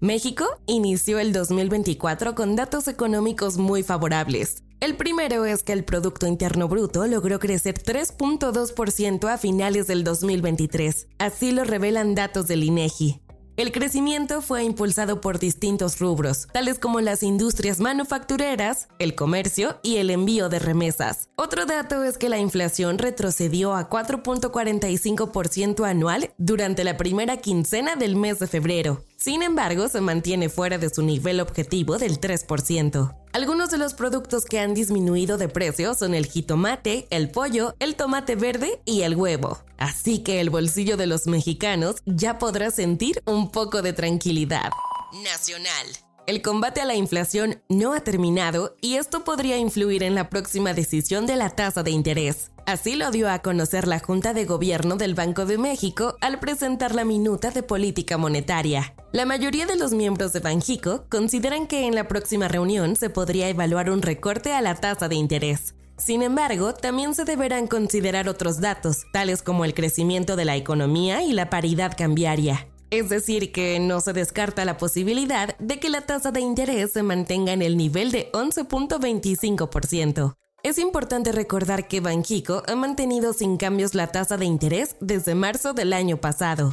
México inició el 2024 con datos económicos muy favorables. El primero es que el Producto Interno Bruto logró crecer 3.2% a finales del 2023. Así lo revelan datos del INEGI. El crecimiento fue impulsado por distintos rubros, tales como las industrias manufactureras, el comercio y el envío de remesas. Otro dato es que la inflación retrocedió a 4.45% anual durante la primera quincena del mes de febrero. Sin embargo, se mantiene fuera de su nivel objetivo del 3%. Algunos de los productos que han disminuido de precio son el jitomate, el pollo, el tomate verde y el huevo. Así que el bolsillo de los mexicanos ya podrá sentir un poco de tranquilidad. Nacional. El combate a la inflación no ha terminado y esto podría influir en la próxima decisión de la tasa de interés. Así lo dio a conocer la Junta de Gobierno del Banco de México al presentar la minuta de política monetaria. La mayoría de los miembros de Banjico consideran que en la próxima reunión se podría evaluar un recorte a la tasa de interés. Sin embargo, también se deberán considerar otros datos, tales como el crecimiento de la economía y la paridad cambiaria. Es decir, que no se descarta la posibilidad de que la tasa de interés se mantenga en el nivel de 11.25%. Es importante recordar que Banjico ha mantenido sin cambios la tasa de interés desde marzo del año pasado.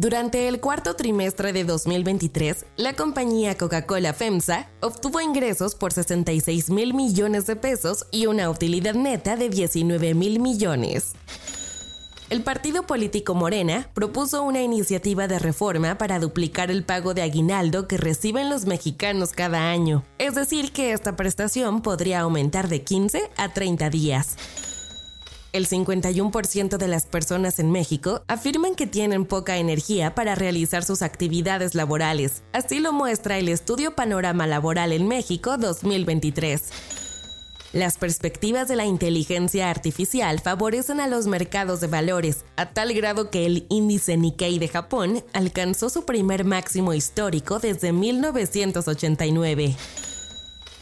Durante el cuarto trimestre de 2023, la compañía Coca-Cola FEMSA obtuvo ingresos por 66 mil millones de pesos y una utilidad neta de 19 mil millones. El partido político Morena propuso una iniciativa de reforma para duplicar el pago de aguinaldo que reciben los mexicanos cada año, es decir, que esta prestación podría aumentar de 15 a 30 días. El 51% de las personas en México afirman que tienen poca energía para realizar sus actividades laborales. Así lo muestra el estudio Panorama Laboral en México 2023. Las perspectivas de la inteligencia artificial favorecen a los mercados de valores, a tal grado que el índice Nikkei de Japón alcanzó su primer máximo histórico desde 1989.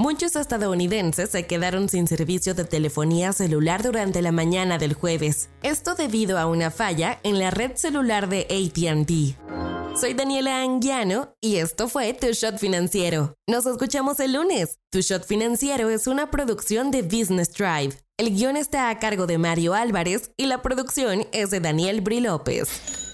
Muchos estadounidenses se quedaron sin servicio de telefonía celular durante la mañana del jueves, esto debido a una falla en la red celular de ATT. Soy Daniela Anguiano y esto fue Tu Shot Financiero. Nos escuchamos el lunes. Tu Shot Financiero es una producción de Business Drive. El guion está a cargo de Mario Álvarez y la producción es de Daniel Bri López.